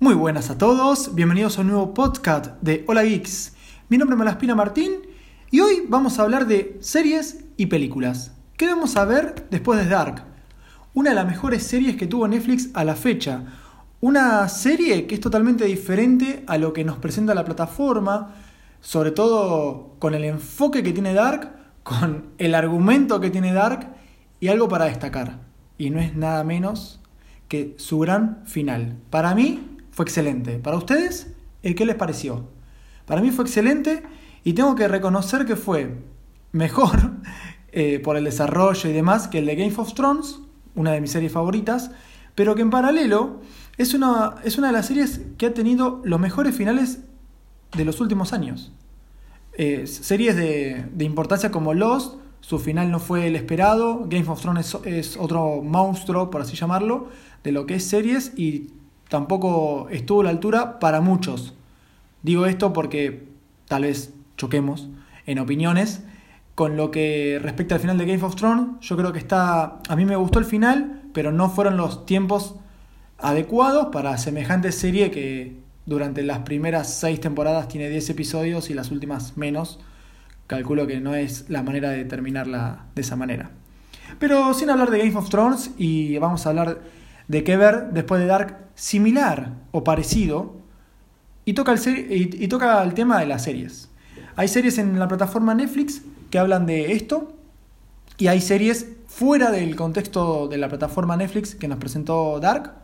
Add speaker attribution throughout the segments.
Speaker 1: Muy buenas a todos, bienvenidos a un nuevo podcast de Hola Geeks. Mi nombre es Malaspina Martín y hoy vamos a hablar de series y películas. ¿Qué vamos a ver después de Dark? Una de las mejores series que tuvo Netflix a la fecha. Una serie que es totalmente diferente a lo que nos presenta la plataforma, sobre todo con el enfoque que tiene Dark, con el argumento que tiene Dark y algo para destacar. Y no es nada menos que su gran final. Para mí fue excelente. Para ustedes, ¿qué les pareció? Para mí fue excelente y tengo que reconocer que fue mejor eh, por el desarrollo y demás que el de Game of Thrones, una de mis series favoritas, pero que en paralelo es una, es una de las series que ha tenido los mejores finales de los últimos años. Eh, series de, importancia como Lost, su final no fue el esperado. Game of Thrones es, otro monstruo, por así llamarlo, de lo que es series y tampoco estuvo a la altura para muchos. Digo esto porque tal vez choquemos en opiniones. Con lo que respecta al final de Game of Thrones, yo creo que está. A mí me gustó el final, pero no fueron los tiempos adecuados para semejante serie que durante las primeras seis temporadas tiene 10 episodios y las últimas menos calculo que no es la manera de terminarla de esa manera. Pero sin hablar de Game of Thrones y vamos a hablar de qué ver después de Dark similar o parecido y toca el, y, toca el tema de las series. Hay series en la plataforma Netflix que hablan de esto y hay series fuera del contexto de la plataforma Netflix que nos presentó Dark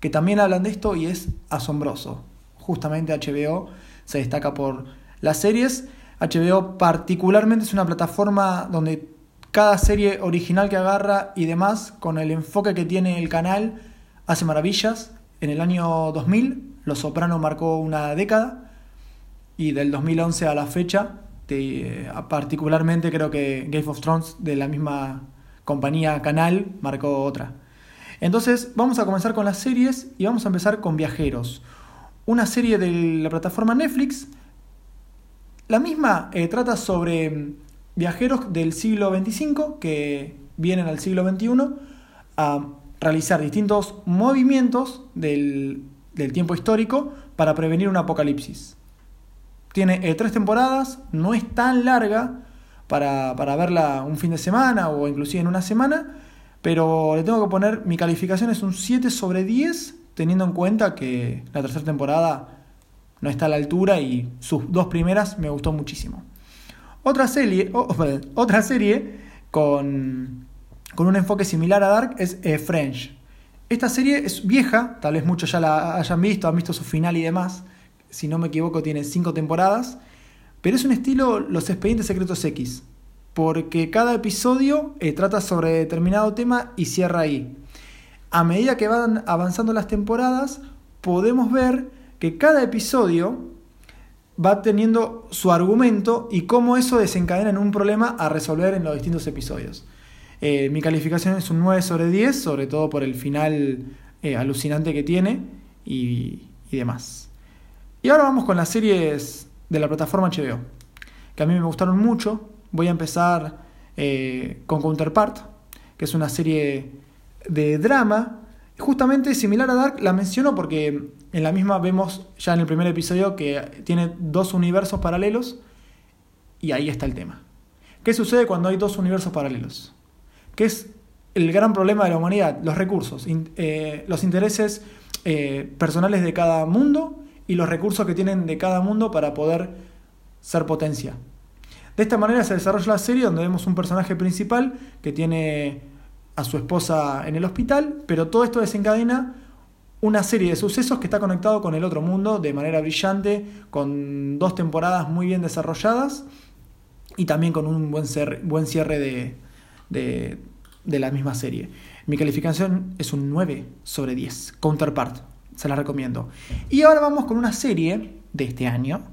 Speaker 1: que también hablan de esto y es asombroso. Justamente HBO se destaca por las series HBO particularmente es una plataforma donde cada serie original que agarra y demás, con el enfoque que tiene el canal, hace maravillas. En el año 2000, Los Soprano marcó una década y del 2011 a la fecha, eh, particularmente creo que Game of Thrones de la misma compañía canal marcó otra. Entonces vamos a comenzar con las series y vamos a empezar con Viajeros. Una serie de la plataforma Netflix la misma eh, trata sobre mm, viajeros del siglo XXV que vienen al siglo XXI a realizar distintos movimientos del, tiempo histórico para prevenir un apocalipsis. Tiene eh, tres temporadas, no es tan larga para, para, verla un fin de semana o inclusive en una semana, pero le tengo que poner, mi calificación es un 7 sobre 10, teniendo en cuenta que la tercera temporada no está a la altura y sus dos primeras me gustó muchísimo. Otra serie, otra serie con, con, un enfoque similar a Dark es eh, French. Esta serie es vieja, tal vez muchos ya la hayan visto, han visto su final y demás. Si no me equivoco, tiene cinco temporadas. Pero es un estilo Los Expedientes Secretos X, porque cada episodio eh, trata sobre determinado tema y cierra ahí. A medida que van avanzando las temporadas, podemos ver que cada episodio va teniendo su argumento y cómo eso desencadena en un problema a resolver en los distintos episodios. Eh, mi calificación es un 9 sobre 10, sobre todo por el final eh, alucinante que tiene y, demás. Y ahora vamos con las series de la plataforma HBO, que a mí me gustaron mucho. Voy a empezar eh, con Counterpart, que es una serie de drama Justamente similar a Dark, la menciono porque en la misma vemos ya en el primer episodio que tiene dos universos paralelos y ahí está el tema. ¿Qué sucede cuando hay dos universos paralelos? ¿Qué es el gran problema de la humanidad? Los recursos, eh, los intereses eh, personales de cada mundo y los recursos que tienen de cada mundo para poder ser potencia. De esta manera se desarrolla la serie donde vemos un personaje principal que tiene a su esposa en el hospital, pero todo esto desencadena una serie de sucesos que está conectado con el otro mundo de manera brillante, con dos temporadas muy bien desarrolladas y también con un buen, buen cierre de, de, de, la misma serie. Mi calificación es un 9 sobre 10, Counterpart, se la recomiendo. Y ahora vamos con una serie de este año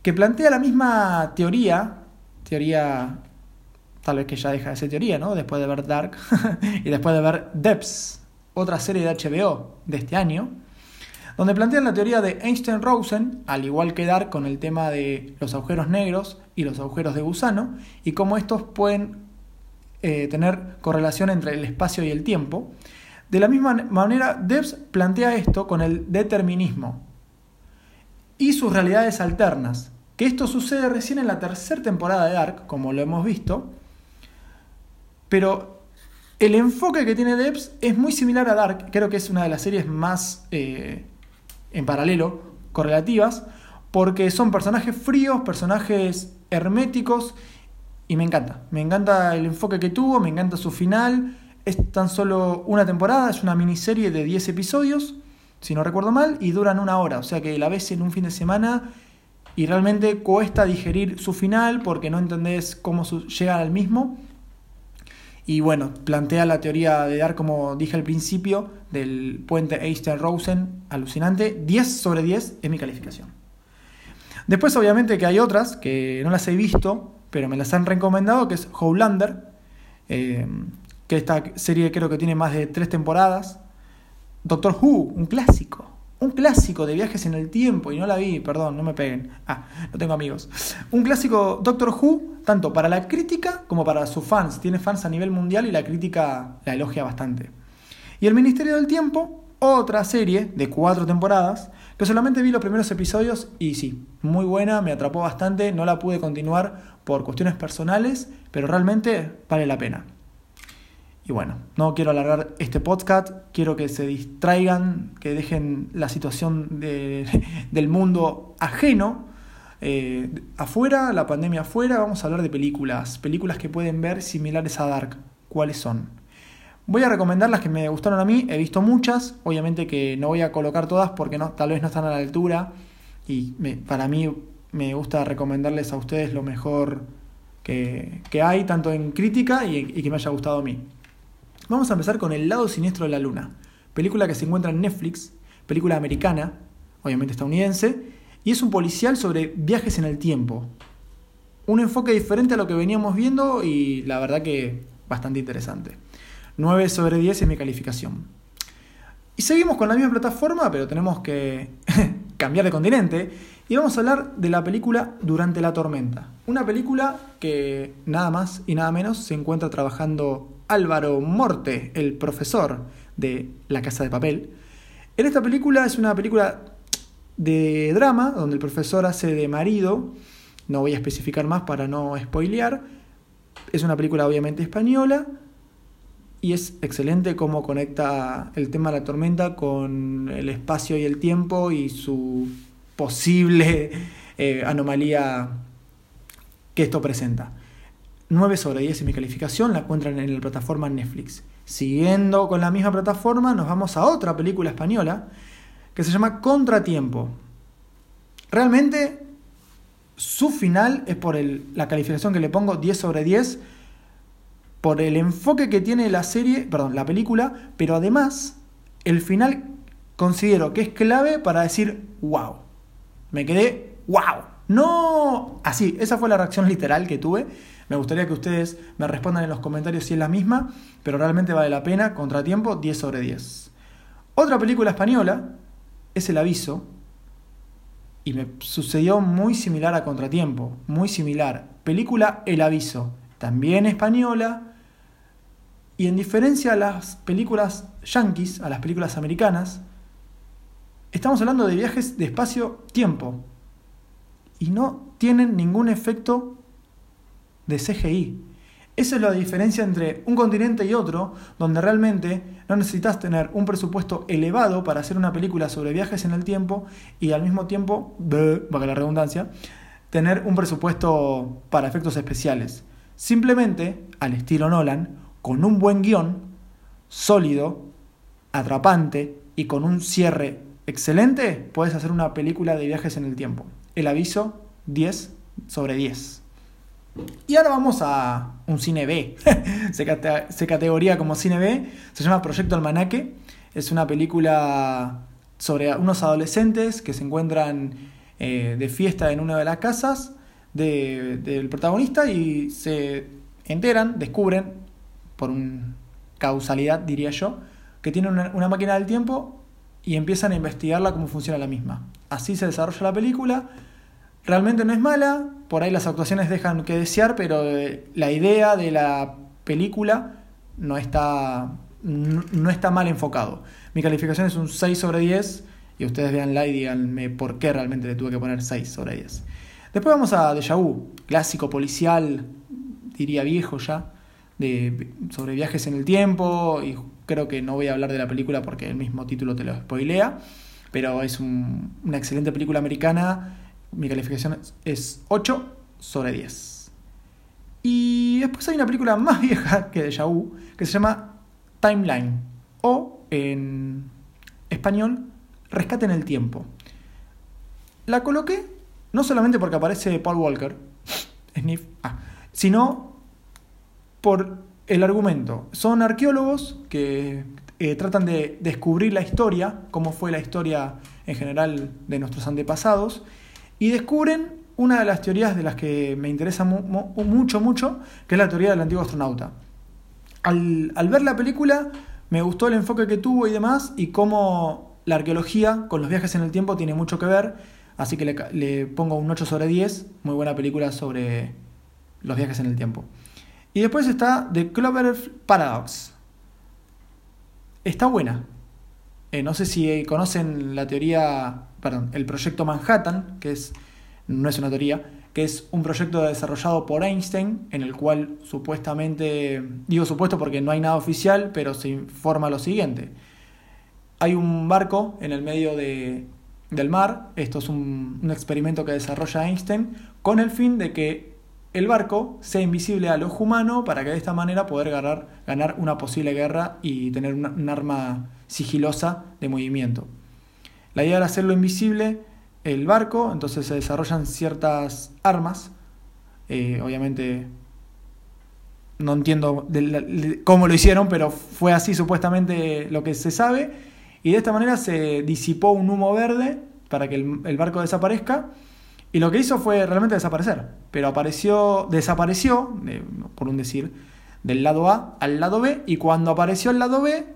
Speaker 1: que plantea la misma teoría, teoría tal vez que ya deja de ser teoría, ¿no? Después de ver Dark y después de ver Depths, otra serie de HBO de este año, donde plantean la teoría de Einstein-Rosen, al igual que Dark con el tema de los agujeros negros y los agujeros de gusano, y cómo estos pueden eh, tener correlación entre el espacio y el tiempo, De la misma manera, Debs plantea esto con el determinismo y sus realidades alternas, que esto sucede recién en la tercera temporada de Dark, como lo hemos visto, pero el enfoque que tiene Debs es muy similar a Dark, creo que es una de las series más eh, en paralelo, correlativas, porque son personajes fríos, personajes herméticos, y me encanta, me encanta el enfoque que tuvo, me encanta su final, es tan solo una temporada, es una miniserie de 10 episodios, si no recuerdo mal, y duran una hora, o sea que la ves en un fin de semana y realmente cuesta digerir su final porque no entendés cómo llega al mismo. Y bueno, plantea la teoría de dar, como dije al principio, del puente Einstein-Rosen, alucinante. 10 sobre 10 es mi calificación. Después, obviamente, que hay otras que no las he visto, pero me las han recomendado, que es Howlander, eh, que esta serie creo que tiene más de tres temporadas. Doctor Who, un clásico. Un clásico de viajes en el tiempo, y no la vi, perdón, no me peguen. Ah, no tengo amigos. Un clásico Doctor Who, tanto para la crítica como para sus fans. Tiene fans a nivel mundial y la crítica la elogia bastante. Y El Ministerio del Tiempo, otra serie de cuatro temporadas, que solamente vi los primeros episodios y sí, muy buena, me atrapó bastante, no la pude continuar por cuestiones personales, pero realmente vale la pena. Y bueno, no quiero alargar este podcast, quiero que se distraigan, que dejen la situación del mundo ajeno. Eh, afuera, la pandemia afuera, vamos a hablar de películas, películas que pueden ver similares a Dark. ¿Cuáles son? Voy a recomendar las que me gustaron a mí, he visto muchas, obviamente que no voy a colocar todas porque no, tal vez no están a la altura y para mí me gusta recomendarles a ustedes lo mejor que, hay, tanto en crítica y que me haya gustado a mí. Vamos a empezar con El lado siniestro de la luna, película que se encuentra en Netflix, película americana, obviamente estadounidense, y es un policial sobre viajes en el tiempo. Un enfoque diferente a lo que veníamos viendo y la verdad que bastante interesante. 9 sobre 10 es mi calificación. Y seguimos con la misma plataforma, pero tenemos que cambiar de continente y vamos a hablar de la película Durante la tormenta. Una película que nada más y nada menos se encuentra trabajando Álvaro Morte, el profesor de La Casa de Papel. En esta película es una película de drama, donde el profesor hace de marido, no voy a especificar más para no spoilear, es una película obviamente española y es excelente cómo conecta el tema de la tormenta con el espacio y el tiempo y su posible eh, anomalía que esto presenta. 9 sobre 10 en mi calificación, la encuentran en la plataforma Netflix. Siguiendo con la misma plataforma, nos vamos a otra película española que se llama Contratiempo. Realmente, su final es por la calificación que le pongo 10 sobre 10, por el enfoque que tiene la serie, perdón, la película, pero además, el final considero que es clave para decir wow. Me quedé wow. No, así, esa fue la reacción literal que tuve me gustaría que ustedes me respondan en los comentarios si es la misma, pero realmente vale la pena. Contratiempo, 10 sobre 10. Otra película española es El Aviso. Y me sucedió muy similar a Contratiempo, muy similar. Película El Aviso, también española. Y en diferencia a las películas yankees, a las películas americanas, estamos hablando de viajes de espacio-tiempo. Y no tienen ningún efecto de CGI. Esa es la diferencia entre un continente y otro, donde realmente no necesitas tener un presupuesto elevado para hacer una película sobre viajes en el tiempo y al mismo tiempo, que la redundancia, tener un presupuesto para efectos especiales. Simplemente, al estilo Nolan, con un buen guion, sólido, atrapante y con un cierre excelente, puedes hacer una película de viajes en el tiempo. El aviso 10 sobre 10. Y ahora vamos a un cine B. se, categoría como cine B. Se llama Proyecto Almanaque. Es una película sobre unos adolescentes que se encuentran eh, de fiesta en una de las casas del protagonista y se enteran, descubren, por un causalidad diría yo, que tienen una, una máquina del tiempo y empiezan a investigarla cómo funciona la misma. Así se desarrolla la película Realmente no es mala, por ahí las actuaciones dejan que desear, pero eh, la idea de la película no está no está mal enfocado. Mi calificación es un 6 sobre 10 y ustedes veanla y díganme por qué realmente le tuve que poner 6 sobre 10. Después vamos a Deja Vu, clásico policial, diría viejo ya, de, sobre viajes en el tiempo y creo que no voy a hablar de la película porque el mismo título te lo spoilea, pero es una excelente película americana, mi calificación es 8 sobre 10. Y después hay una película más vieja que Deja Vu, que se llama Timeline, o en español, Rescate en el Tiempo. La coloqué no solamente porque aparece Paul Walker, Sniff, ah, sino por el argumento. Son arqueólogos que eh, tratan de descubrir la historia, cómo fue la historia en general de nuestros antepasados, y descubren una de las teorías de las que me interesa mucho, mucho, que es la teoría del antiguo astronauta. Al, ver la película me gustó el enfoque que tuvo y demás, y cómo la arqueología con los viajes en el tiempo tiene mucho que ver, así que le, le pongo un 8 sobre 10, muy buena película sobre los viajes en el tiempo. Y después está The Clover Paradox. Está buena. Eh, no sé si conocen la teoría, perdón, el proyecto Manhattan, que es, no es una teoría, que es un proyecto desarrollado por Einstein, en el cual supuestamente, digo supuesto porque no hay nada oficial, pero se informa lo siguiente. Hay un barco en el medio de, del mar, esto es un, un experimento que desarrolla Einstein, con el fin de que el barco sea invisible al ojo humano para que de esta manera poder ganar, ganar una posible guerra y tener un arma sigilosa de movimiento. La idea era hacerlo invisible el barco, entonces se desarrollan ciertas armas, eh, obviamente no entiendo cómo lo hicieron, pero fue así supuestamente lo que se sabe, y de esta manera se disipó un humo verde para que el barco desaparezca y lo que hizo fue realmente desaparecer. Pero apareció, desapareció, por un decir, del lado A al lado B. Y cuando apareció el lado B,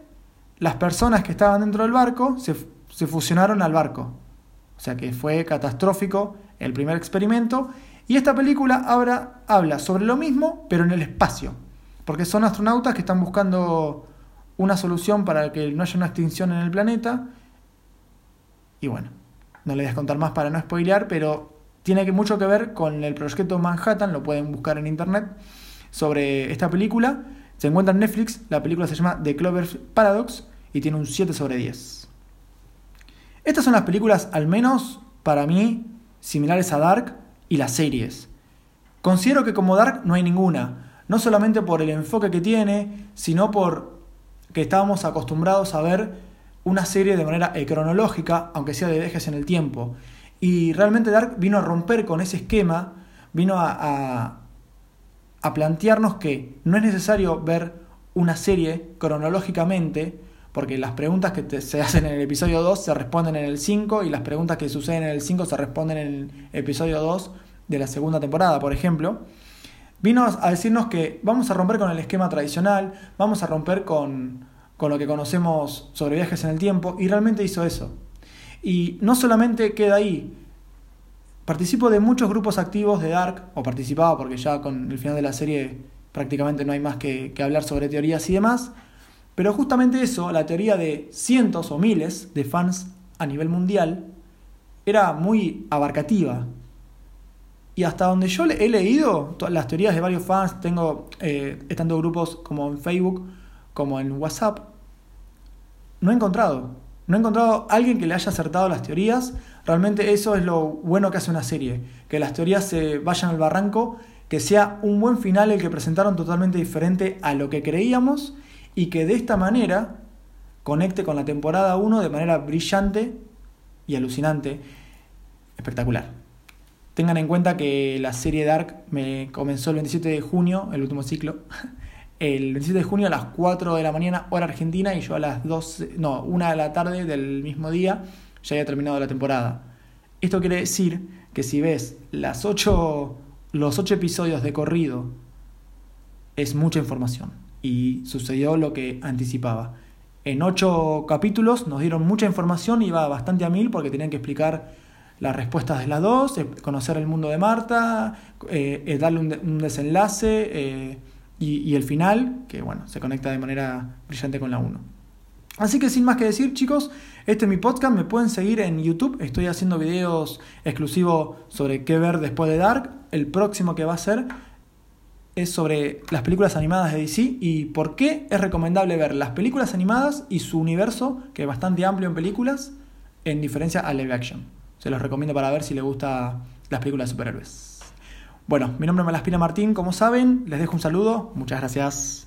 Speaker 1: las personas que estaban dentro del barco se, se fusionaron al barco. O sea que fue catastrófico el primer experimento. Y esta película ahora habla sobre lo mismo, pero en el espacio. Porque son astronautas que están buscando una solución para que no haya una extinción en el planeta. Y bueno, no le voy a contar más para no spoilear, pero tiene mucho que ver con el proyecto Manhattan, lo pueden buscar en internet, sobre esta película. Se encuentra en Netflix, la película se llama The Clover Paradox y tiene un 7 sobre 10. Estas son las películas, al menos para mí, similares a Dark y las series. Considero que como Dark no hay ninguna, no solamente por el enfoque que tiene, sino por que estábamos acostumbrados a ver una serie de manera cronológica, aunque sea de dejes en el tiempo. Y realmente Dark vino a romper con ese esquema, vino a, a, plantearnos que no es necesario ver una serie cronológicamente, porque las preguntas que se hacen en el episodio 2 se responden en el 5 y las preguntas que suceden en el 5 se responden en el episodio 2 de la segunda temporada, por ejemplo. Vino a decirnos que vamos a romper con el esquema tradicional, vamos a romper con, con lo que conocemos sobre viajes en el tiempo, y realmente hizo eso. Y no solamente queda ahí, participo de muchos grupos activos de Dark, o participaba porque ya con el final de la serie prácticamente no hay más que, hablar sobre teorías y demás, pero justamente eso, la teoría de cientos o miles de fans a nivel mundial, era muy abarcativa. Y hasta donde yo he leído las teorías de varios fans, tengo eh, estando grupos como en Facebook, como en WhatsApp, no he encontrado no he encontrado a alguien que le haya acertado las teorías. Realmente eso es lo bueno que hace una serie. Que las teorías se vayan al barranco, que sea un buen final el que presentaron totalmente diferente a lo que creíamos y que de esta manera conecte con la temporada 1 de manera brillante y alucinante. Espectacular. Tengan en cuenta que la serie Dark me comenzó el 27 de junio, el último ciclo. el 27 de junio a las 4 de la mañana, hora argentina, y yo a las 12, no, 1 de la tarde del mismo día ya había terminado la temporada. Esto quiere decir que si ves las 8, los 8 episodios de corrido, es mucha información. Y sucedió lo que anticipaba. En 8 capítulos nos dieron mucha información, iba bastante a mil porque tenían que explicar las respuestas de las dos, eh, conocer el mundo de Marta, eh, eh, darle un, un desenlace y, el final, que bueno, se conecta de manera brillante con la 1. Así que sin más que decir, chicos, este es mi podcast, me pueden seguir en YouTube, estoy haciendo videos exclusivos sobre qué ver después de Dark. El próximo que va a ser es sobre las películas animadas de DC y por qué es recomendable ver las películas animadas y su universo, que es bastante amplio en películas, en diferencia a live action. Se los recomiendo para ver si les gusta las películas de superhéroes. Bueno, mi nombre es Malaspina Martín, como saben, les dejo un saludo, muchas gracias.